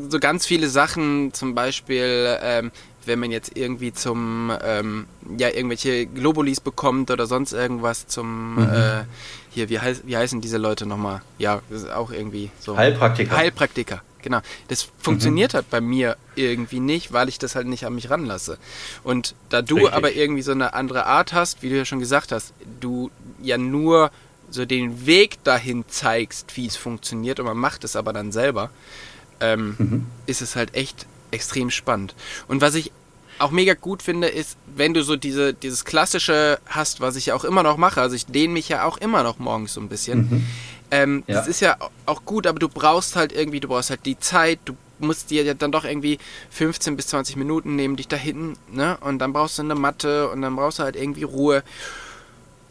so ganz viele Sachen, zum Beispiel, ähm, wenn man jetzt irgendwie zum, ähm, ja, irgendwelche Globulis bekommt oder sonst irgendwas zum, mhm. äh, hier, wie, heiß, wie heißen diese Leute nochmal? Ja, das ist auch irgendwie so. Heilpraktiker. Heilpraktiker, genau. Das funktioniert mhm. halt bei mir irgendwie nicht, weil ich das halt nicht an mich ranlasse. Und da du Richtig. aber irgendwie so eine andere Art hast, wie du ja schon gesagt hast, du ja nur so den Weg dahin zeigst, wie es funktioniert und man macht es aber dann selber, ähm, mhm. ist es halt echt extrem spannend. Und was ich auch mega gut finde, ist, wenn du so diese, dieses klassische hast, was ich ja auch immer noch mache, also ich dehne mich ja auch immer noch morgens so ein bisschen. Mhm. Ähm, ja. Das ist ja auch gut, aber du brauchst halt irgendwie, du brauchst halt die Zeit, du musst dir ja dann doch irgendwie 15 bis 20 Minuten nehmen, dich da hinten, ne? Und dann brauchst du eine Matte und dann brauchst du halt irgendwie Ruhe.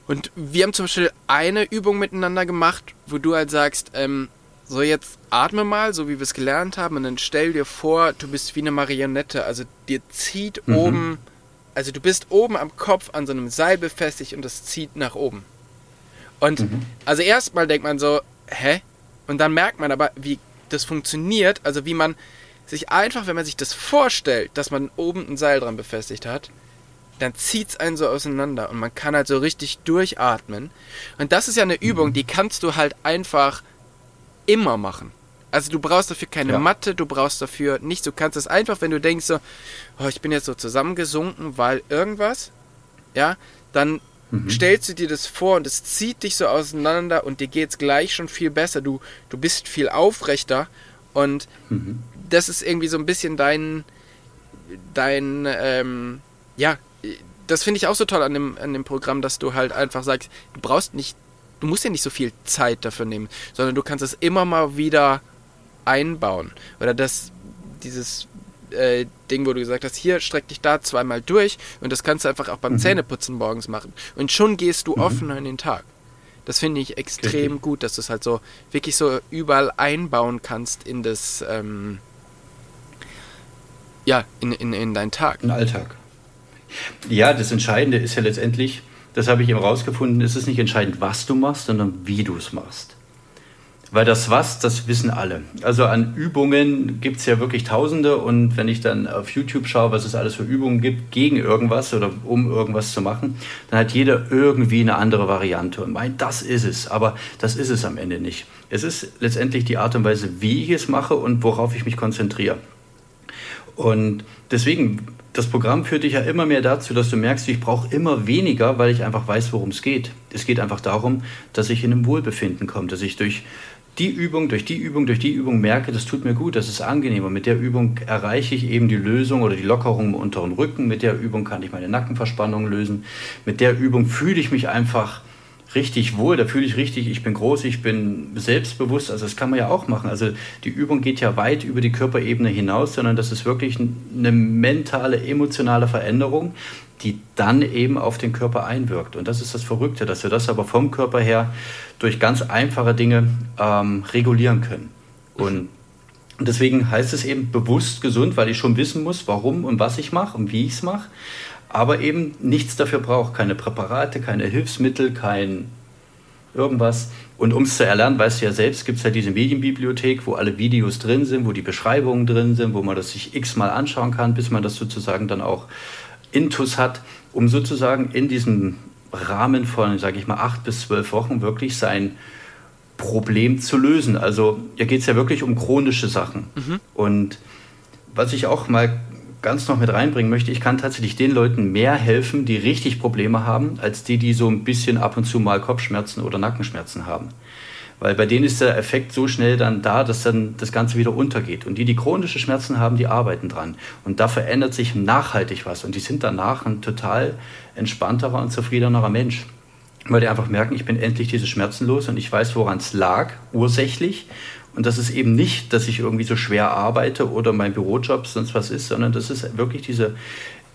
Und wir haben zum Beispiel eine Übung miteinander gemacht, wo du halt sagst, ähm, so jetzt atme mal, so wie wir es gelernt haben, und dann stell dir vor, du bist wie eine Marionette. Also dir zieht mhm. oben, also du bist oben am Kopf an so einem Seil befestigt und das zieht nach oben. Und mhm. also erstmal denkt man so, hä? Und dann merkt man aber, wie das funktioniert, also wie man sich einfach, wenn man sich das vorstellt, dass man oben ein Seil dran befestigt hat, dann zieht es einen so auseinander und man kann halt so richtig durchatmen. Und das ist ja eine Übung, mhm. die kannst du halt einfach immer machen. Also du brauchst dafür keine ja. Matte, du brauchst dafür nichts. Du kannst es einfach, wenn du denkst so, oh, ich bin jetzt so zusammengesunken, weil irgendwas, ja, dann mhm. stellst du dir das vor und es zieht dich so auseinander und dir geht es gleich schon viel besser. Du, du bist viel aufrechter und mhm. das ist irgendwie so ein bisschen dein, dein, ähm, ja, das finde ich auch so toll an dem, an dem Programm, dass du halt einfach sagst, du brauchst nicht, du musst ja nicht so viel Zeit dafür nehmen, sondern du kannst es immer mal wieder einbauen. Oder das, dieses äh, Ding, wo du gesagt hast, hier streck dich da zweimal durch und das kannst du einfach auch beim mhm. Zähneputzen morgens machen. Und schon gehst du mhm. offener in den Tag. Das finde ich extrem Richtig. gut, dass du es halt so wirklich so überall einbauen kannst in das, ähm, ja, in, in, in deinen Tag. In Alltag. Ja, das Entscheidende ist ja letztendlich, das habe ich eben rausgefunden, es ist nicht entscheidend, was du machst, sondern wie du es machst. Weil das was, das wissen alle. Also an Übungen gibt es ja wirklich Tausende und wenn ich dann auf YouTube schaue, was es alles für Übungen gibt gegen irgendwas oder um irgendwas zu machen, dann hat jeder irgendwie eine andere Variante und meint, das ist es. Aber das ist es am Ende nicht. Es ist letztendlich die Art und Weise, wie ich es mache und worauf ich mich konzentriere. Und deswegen das Programm führt dich ja immer mehr dazu, dass du merkst, ich brauche immer weniger, weil ich einfach weiß, worum es geht. Es geht einfach darum, dass ich in einem Wohlbefinden komme, dass ich durch die Übung, durch die Übung, durch die Übung merke, das tut mir gut, das ist angenehm. Und mit der Übung erreiche ich eben die Lösung oder die Lockerung im unteren Rücken. Mit der Übung kann ich meine Nackenverspannung lösen. Mit der Übung fühle ich mich einfach richtig wohl, da fühle ich richtig, ich bin groß, ich bin selbstbewusst. Also das kann man ja auch machen. Also die Übung geht ja weit über die Körperebene hinaus, sondern das ist wirklich eine mentale, emotionale Veränderung, die dann eben auf den Körper einwirkt. Und das ist das Verrückte, dass wir das aber vom Körper her durch ganz einfache Dinge ähm, regulieren können. Und deswegen heißt es eben bewusst gesund, weil ich schon wissen muss, warum und was ich mache und wie ich es mache aber eben nichts dafür braucht, keine Präparate, keine Hilfsmittel, kein irgendwas, Und um es zu erlernen, weißt du ja selbst, gibt es ja diese Medienbibliothek, wo alle Videos drin sind, wo die Beschreibungen drin sind, wo man das sich x-mal anschauen kann, bis man das sozusagen dann auch intus hat, um sozusagen in diesem Rahmen von, sage ich mal, acht bis zwölf Wochen wirklich sein Problem zu lösen. Also hier geht es ja wirklich um chronische Sachen. Mhm. Und was ich auch mal ganz noch mit reinbringen möchte, ich kann tatsächlich den Leuten mehr helfen, die richtig Probleme haben, als die, die so ein bisschen ab und zu mal Kopfschmerzen oder Nackenschmerzen haben. Weil bei denen ist der Effekt so schnell dann da, dass dann das Ganze wieder untergeht. Und die, die chronische Schmerzen haben, die arbeiten dran. Und da verändert sich nachhaltig was. Und die sind danach ein total entspannterer und zufriedenerer Mensch. Weil die einfach merken, ich bin endlich diese Schmerzen los und ich weiß, woran es lag, ursächlich. Und das ist eben nicht, dass ich irgendwie so schwer arbeite oder mein Bürojob sonst was ist, sondern das ist wirklich diese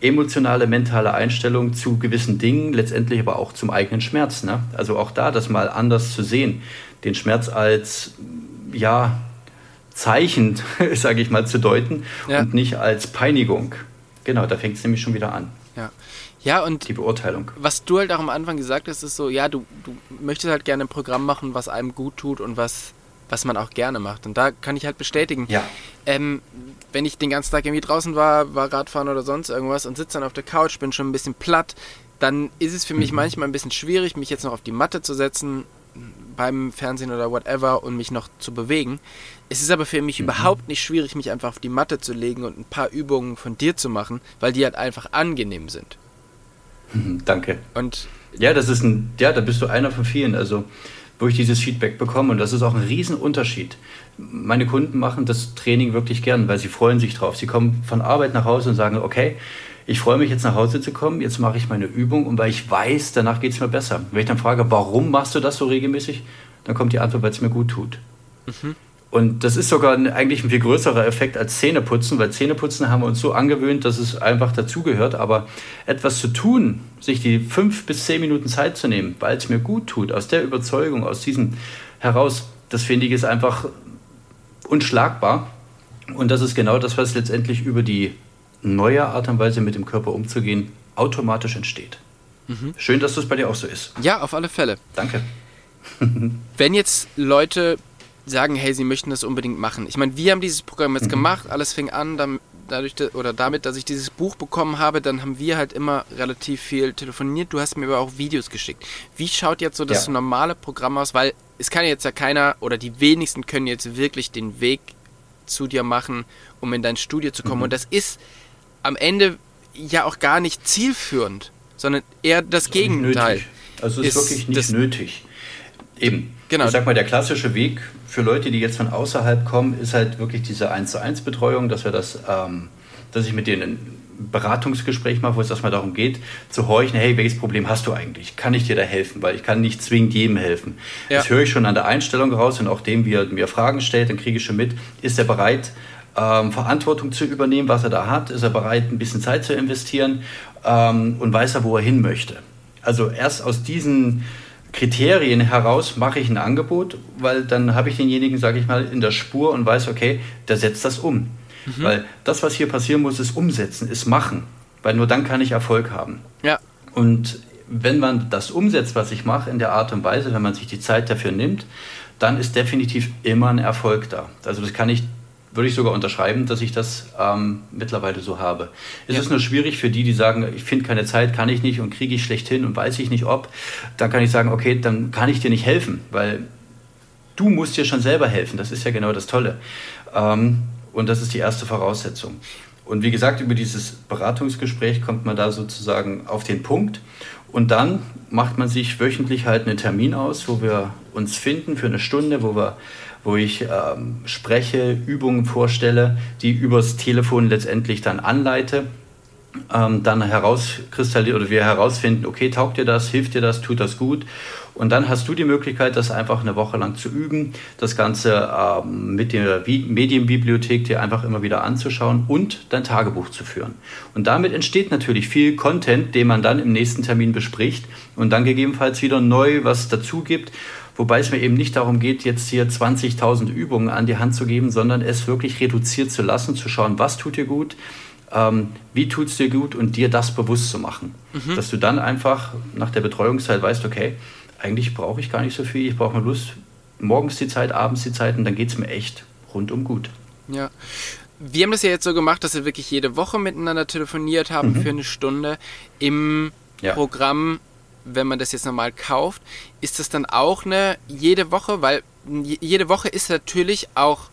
emotionale, mentale Einstellung zu gewissen Dingen, letztendlich aber auch zum eigenen Schmerz. Ne? Also auch da das mal anders zu sehen, den Schmerz als, ja, Zeichen, sage ich mal, zu deuten ja. und nicht als Peinigung. Genau, da fängt es nämlich schon wieder an. Ja. Ja, und die Beurteilung. Was du halt auch am Anfang gesagt hast, ist so, ja, du, du möchtest halt gerne ein Programm machen, was einem gut tut und was was man auch gerne macht. Und da kann ich halt bestätigen, ja. ähm, wenn ich den ganzen Tag irgendwie draußen war, war Radfahren oder sonst irgendwas und sitze dann auf der Couch, bin schon ein bisschen platt, dann ist es für mich mhm. manchmal ein bisschen schwierig, mich jetzt noch auf die Matte zu setzen beim Fernsehen oder whatever und mich noch zu bewegen. Es ist aber für mich mhm. überhaupt nicht schwierig, mich einfach auf die Matte zu legen und ein paar Übungen von dir zu machen, weil die halt einfach angenehm sind. Danke. Und ja, das ist ein, ja, da bist du einer von vielen. Also wo ich dieses Feedback bekomme. Und das ist auch ein Riesenunterschied. Meine Kunden machen das Training wirklich gern, weil sie freuen sich drauf. Sie kommen von Arbeit nach Hause und sagen, okay, ich freue mich jetzt nach Hause zu kommen, jetzt mache ich meine Übung und weil ich weiß, danach geht es mir besser. Wenn ich dann frage, warum machst du das so regelmäßig, dann kommt die Antwort, weil es mir gut tut. Mhm. Und das ist sogar eigentlich ein viel größerer Effekt als Zähneputzen, weil Zähneputzen haben wir uns so angewöhnt, dass es einfach dazugehört. Aber etwas zu tun, sich die fünf bis zehn Minuten Zeit zu nehmen, weil es mir gut tut, aus der Überzeugung, aus diesem heraus, das finde ich ist einfach unschlagbar. Und das ist genau das, was letztendlich über die neue Art und Weise mit dem Körper umzugehen automatisch entsteht. Mhm. Schön, dass das bei dir auch so ist. Ja, auf alle Fälle. Danke. Wenn jetzt Leute sagen, hey, sie möchten das unbedingt machen. Ich meine, wir haben dieses Programm jetzt mhm. gemacht, alles fing an dann, dadurch oder damit, dass ich dieses Buch bekommen habe, dann haben wir halt immer relativ viel telefoniert. Du hast mir aber auch Videos geschickt. Wie schaut jetzt so das ja. normale Programm aus? Weil es kann jetzt ja keiner oder die wenigsten können jetzt wirklich den Weg zu dir machen, um in dein Studio zu kommen. Mhm. Und das ist am Ende ja auch gar nicht zielführend, sondern eher das, das Gegenteil. Also es ist, ist wirklich nicht nötig. Eben. Genau. Ich sag mal, der klassische Weg für Leute, die jetzt von außerhalb kommen, ist halt wirklich diese 1 zu 1 Betreuung, dass wir das, ähm, dass ich mit denen ein Beratungsgespräch mache, wo es erstmal darum geht, zu horchen, hey, welches Problem hast du eigentlich? Kann ich dir da helfen? Weil ich kann nicht zwingend jedem helfen. Ja. Das höre ich schon an der Einstellung raus und auch dem, wie er mir Fragen stellt, dann kriege ich schon mit, ist er bereit, ähm, Verantwortung zu übernehmen, was er da hat? Ist er bereit, ein bisschen Zeit zu investieren? Ähm, und weiß er, wo er hin möchte? Also erst aus diesen Kriterien heraus mache ich ein Angebot, weil dann habe ich denjenigen, sage ich mal, in der Spur und weiß, okay, der setzt das um. Mhm. Weil das, was hier passieren muss, ist umsetzen, ist machen. Weil nur dann kann ich Erfolg haben. Ja. Und wenn man das umsetzt, was ich mache, in der Art und Weise, wenn man sich die Zeit dafür nimmt, dann ist definitiv immer ein Erfolg da. Also das kann ich würde ich sogar unterschreiben, dass ich das ähm, mittlerweile so habe. Es ja. ist nur schwierig für die, die sagen, ich finde keine Zeit, kann ich nicht und kriege ich schlecht hin und weiß ich nicht ob. Dann kann ich sagen, okay, dann kann ich dir nicht helfen, weil du musst dir schon selber helfen. Das ist ja genau das Tolle. Ähm, und das ist die erste Voraussetzung. Und wie gesagt, über dieses Beratungsgespräch kommt man da sozusagen auf den Punkt. Und dann macht man sich wöchentlich halt einen Termin aus, wo wir uns finden für eine Stunde, wo wir wo ich ähm, spreche, Übungen vorstelle, die übers Telefon letztendlich dann anleite. Ähm, dann herauskristallisieren oder wir herausfinden, okay, taugt dir das, hilft dir das, tut das gut. Und dann hast du die Möglichkeit, das einfach eine Woche lang zu üben, das Ganze ähm, mit der Medienbibliothek dir einfach immer wieder anzuschauen und dein Tagebuch zu führen. Und damit entsteht natürlich viel Content, den man dann im nächsten Termin bespricht und dann gegebenenfalls wieder neu was dazu gibt. Wobei es mir eben nicht darum geht, jetzt hier 20.000 Übungen an die Hand zu geben, sondern es wirklich reduziert zu lassen, zu schauen, was tut dir gut, ähm, wie tut es dir gut und dir das bewusst zu machen. Mhm. Dass du dann einfach nach der Betreuungszeit weißt, okay, eigentlich brauche ich gar nicht so viel. Ich brauche mal Lust, morgens die Zeit, abends die Zeit und dann geht es mir echt rundum gut. Ja. Wir haben das ja jetzt so gemacht, dass wir wirklich jede Woche miteinander telefoniert haben mhm. für eine Stunde. Im ja. Programm, wenn man das jetzt normal kauft, ist das dann auch eine jede Woche, weil jede Woche ist natürlich auch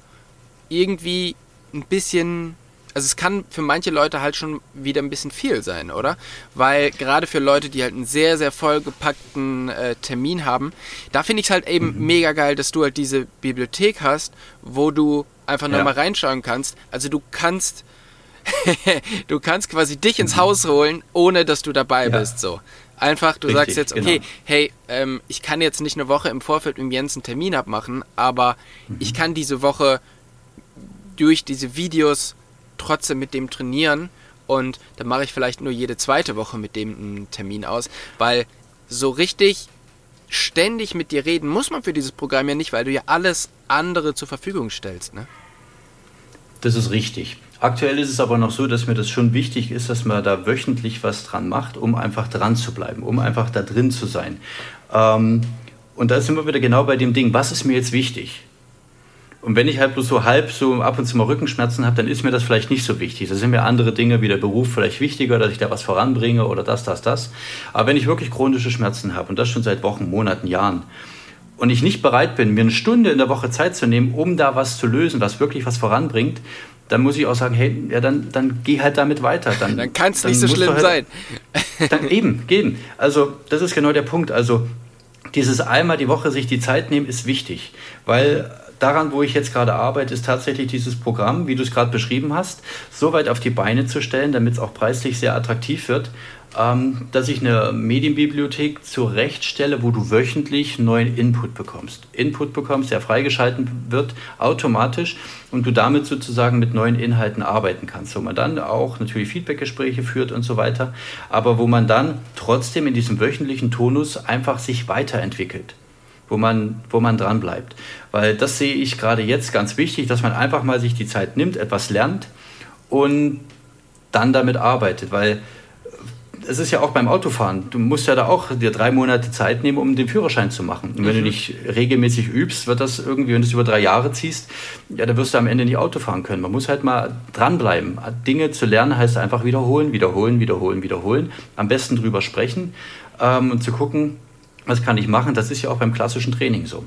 irgendwie ein bisschen also es kann für manche Leute halt schon wieder ein bisschen viel sein, oder? Weil gerade für Leute, die halt einen sehr, sehr vollgepackten äh, Termin haben, da finde ich es halt eben mhm. mega geil, dass du halt diese Bibliothek hast, wo du einfach ja. nochmal reinschauen kannst. Also du kannst, du kannst quasi dich ins. Haus holen, ohne dass du dabei ja. bist, so. Einfach, du Richtig, sagst jetzt, okay, genau. hey, ähm, ich kann jetzt nicht eine Woche im Vorfeld mit Jens einen Termin abmachen, aber mhm. ich kann diese Woche durch diese Videos trotzdem mit dem trainieren und dann mache ich vielleicht nur jede zweite Woche mit dem einen Termin aus, weil so richtig ständig mit dir reden muss man für dieses Programm ja nicht, weil du ja alles andere zur Verfügung stellst, ne? Das ist richtig. Aktuell ist es aber noch so, dass mir das schon wichtig ist, dass man da wöchentlich was dran macht, um einfach dran zu bleiben, um einfach da drin zu sein. Ähm, und da sind wir wieder genau bei dem Ding, was ist mir jetzt wichtig? Und wenn ich halt bloß so halb so ab und zu mal Rückenschmerzen habe, dann ist mir das vielleicht nicht so wichtig. Da sind mir andere Dinge wie der Beruf vielleicht wichtiger, dass ich da was voranbringe oder das, das, das. Aber wenn ich wirklich chronische Schmerzen habe und das schon seit Wochen, Monaten, Jahren und ich nicht bereit bin, mir eine Stunde in der Woche Zeit zu nehmen, um da was zu lösen, was wirklich was voranbringt, dann muss ich auch sagen, hey, ja, dann, dann geh halt damit weiter. Dann, dann kann es nicht so schlimm halt, sein. Dann eben, gehen. Also das ist genau der Punkt. Also dieses einmal die Woche sich die Zeit nehmen ist wichtig, weil daran, wo ich jetzt gerade arbeite, ist tatsächlich dieses Programm, wie du es gerade beschrieben hast, so weit auf die Beine zu stellen, damit es auch preislich sehr attraktiv wird, ähm, dass ich eine Medienbibliothek zurechtstelle, wo du wöchentlich neuen Input bekommst. Input bekommst, der freigeschalten wird automatisch und du damit sozusagen mit neuen Inhalten arbeiten kannst, wo man dann auch natürlich Feedbackgespräche führt und so weiter, aber wo man dann trotzdem in diesem wöchentlichen Tonus einfach sich weiterentwickelt wo man, wo man dran bleibt. Weil das sehe ich gerade jetzt ganz wichtig, dass man einfach mal sich die Zeit nimmt, etwas lernt und dann damit arbeitet. Weil es ist ja auch beim Autofahren. Du musst ja da auch dir drei Monate Zeit nehmen, um den Führerschein zu machen. Und wenn mhm. du nicht regelmäßig übst, wird das irgendwie, wenn du es über drei Jahre ziehst, ja, dann wirst du am Ende nicht Auto fahren können. Man muss halt mal dranbleiben. Dinge zu lernen heißt einfach wiederholen, wiederholen, wiederholen, wiederholen. Am besten drüber sprechen ähm, und zu gucken, was kann ich machen? Das ist ja auch beim klassischen Training so.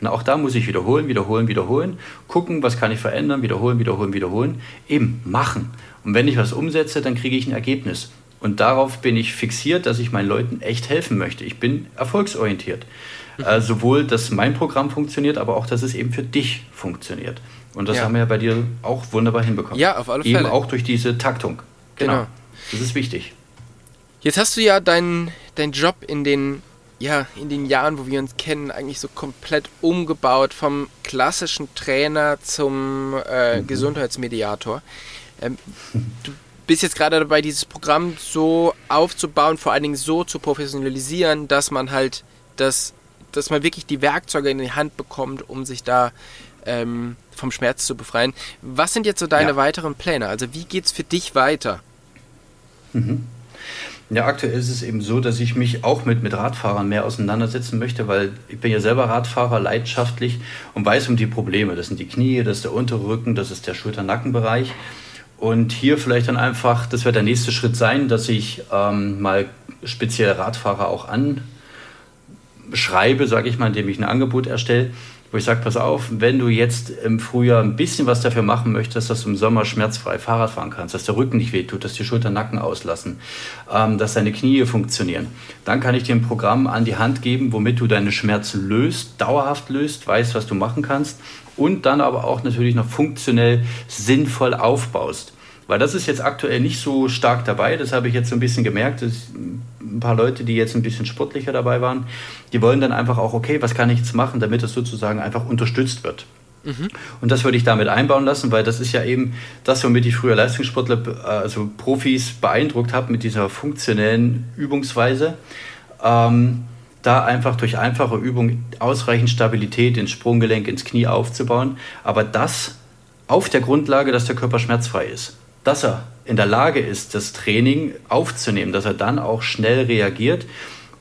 Und auch da muss ich wiederholen, wiederholen, wiederholen, gucken, was kann ich verändern, wiederholen, wiederholen, wiederholen, eben machen. Und wenn ich was umsetze, dann kriege ich ein Ergebnis. Und darauf bin ich fixiert, dass ich meinen Leuten echt helfen möchte. Ich bin erfolgsorientiert. Mhm. Äh, sowohl, dass mein Programm funktioniert, aber auch, dass es eben für dich funktioniert. Und das ja. haben wir ja bei dir auch wunderbar hinbekommen. Ja, auf alle Fälle. Eben auch durch diese Taktung. Genau. genau. Das ist wichtig. Jetzt hast du ja deinen dein Job in den ja, in den Jahren, wo wir uns kennen, eigentlich so komplett umgebaut vom klassischen Trainer zum äh, mhm. Gesundheitsmediator. Ähm, du bist jetzt gerade dabei, dieses Programm so aufzubauen, vor allen Dingen so zu professionalisieren, dass man halt das, dass man wirklich die Werkzeuge in die Hand bekommt, um sich da ähm, vom Schmerz zu befreien. Was sind jetzt so deine ja. weiteren Pläne? Also wie geht es für dich weiter? Mhm. Ja, aktuell ist es eben so, dass ich mich auch mit, mit Radfahrern mehr auseinandersetzen möchte, weil ich bin ja selber Radfahrer, leidenschaftlich und weiß um die Probleme. Das sind die Knie, das ist der untere Rücken, das ist der Schulter-Nackenbereich. Und hier vielleicht dann einfach, das wird der nächste Schritt sein, dass ich ähm, mal speziell Radfahrer auch anschreibe, sage ich mal, indem ich ein Angebot erstelle, wo ich sage, pass auf, wenn du jetzt im Frühjahr ein bisschen was dafür machen möchtest, dass du im Sommer schmerzfrei Fahrrad fahren kannst, dass der Rücken nicht wehtut, dass die Schulter Nacken auslassen, ähm, dass deine Knie funktionieren, dann kann ich dir ein Programm an die Hand geben, womit du deine Schmerzen löst, dauerhaft löst, weißt, was du machen kannst und dann aber auch natürlich noch funktionell sinnvoll aufbaust. Weil das ist jetzt aktuell nicht so stark dabei. Das habe ich jetzt so ein bisschen gemerkt. Dass ein paar Leute, die jetzt ein bisschen sportlicher dabei waren, die wollen dann einfach auch, okay, was kann ich jetzt machen, damit es sozusagen einfach unterstützt wird. Mhm. Und das würde ich damit einbauen lassen, weil das ist ja eben das, womit ich früher Leistungssportler, also Profis beeindruckt habe mit dieser funktionellen Übungsweise. Ähm, da einfach durch einfache Übung ausreichend Stabilität ins Sprunggelenk, ins Knie aufzubauen, aber das auf der Grundlage, dass der Körper schmerzfrei ist dass er in der Lage ist, das Training aufzunehmen, dass er dann auch schnell reagiert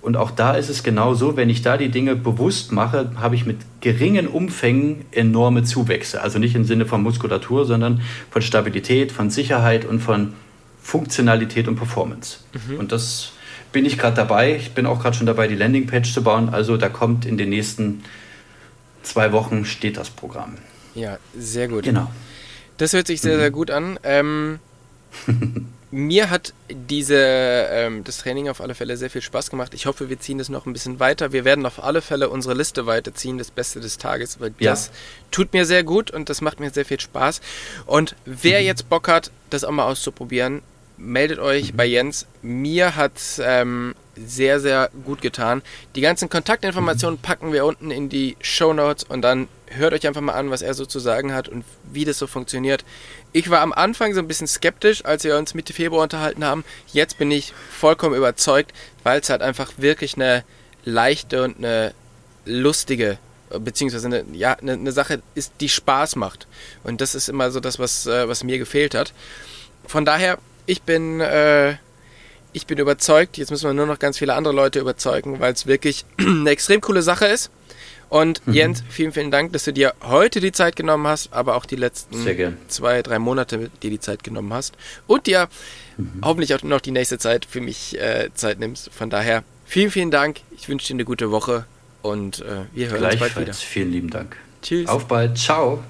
Und auch da ist es genau so, wenn ich da die Dinge bewusst mache, habe ich mit geringen Umfängen enorme Zuwächse. Also nicht im Sinne von Muskulatur, sondern von Stabilität, von Sicherheit und von Funktionalität und Performance. Mhm. Und das bin ich gerade dabei. Ich bin auch gerade schon dabei, die Landingpage zu bauen. Also da kommt in den nächsten zwei Wochen steht das Programm. Ja, sehr gut. Genau. Das hört sich sehr, sehr mhm. gut an. Ähm, mir hat diese, ähm, das Training auf alle Fälle sehr viel Spaß gemacht. Ich hoffe, wir ziehen das noch ein bisschen weiter. Wir werden auf alle Fälle unsere Liste weiterziehen, das Beste des Tages, weil ja. das tut mir sehr gut und das macht mir sehr viel Spaß. Und wer mhm. jetzt Bock hat, das auch mal auszuprobieren, meldet euch bei Jens. Mir hat ähm, sehr, sehr gut getan. Die ganzen Kontaktinformationen packen wir unten in die Show Notes und dann hört euch einfach mal an, was er so zu sagen hat und wie das so funktioniert. Ich war am Anfang so ein bisschen skeptisch, als wir uns Mitte Februar unterhalten haben. Jetzt bin ich vollkommen überzeugt, weil es halt einfach wirklich eine leichte und eine lustige beziehungsweise eine, ja, eine, eine, Sache ist, die Spaß macht. Und das ist immer so das, was, äh, was mir gefehlt hat. Von daher, ich bin, äh, ich bin überzeugt. Jetzt müssen wir nur noch ganz viele andere Leute überzeugen, weil es wirklich eine extrem coole Sache ist. Und mhm. Jens, vielen, vielen Dank, dass du dir heute die Zeit genommen hast, aber auch die letzten zwei, drei Monate dir die Zeit genommen hast und dir mhm. hoffentlich auch noch die nächste Zeit für mich äh, Zeit nimmst. Von daher, vielen, vielen Dank. Ich wünsche dir eine gute Woche und äh, wir hören uns bald wieder. Vielen lieben Dank. Tschüss. Auf bald. Ciao.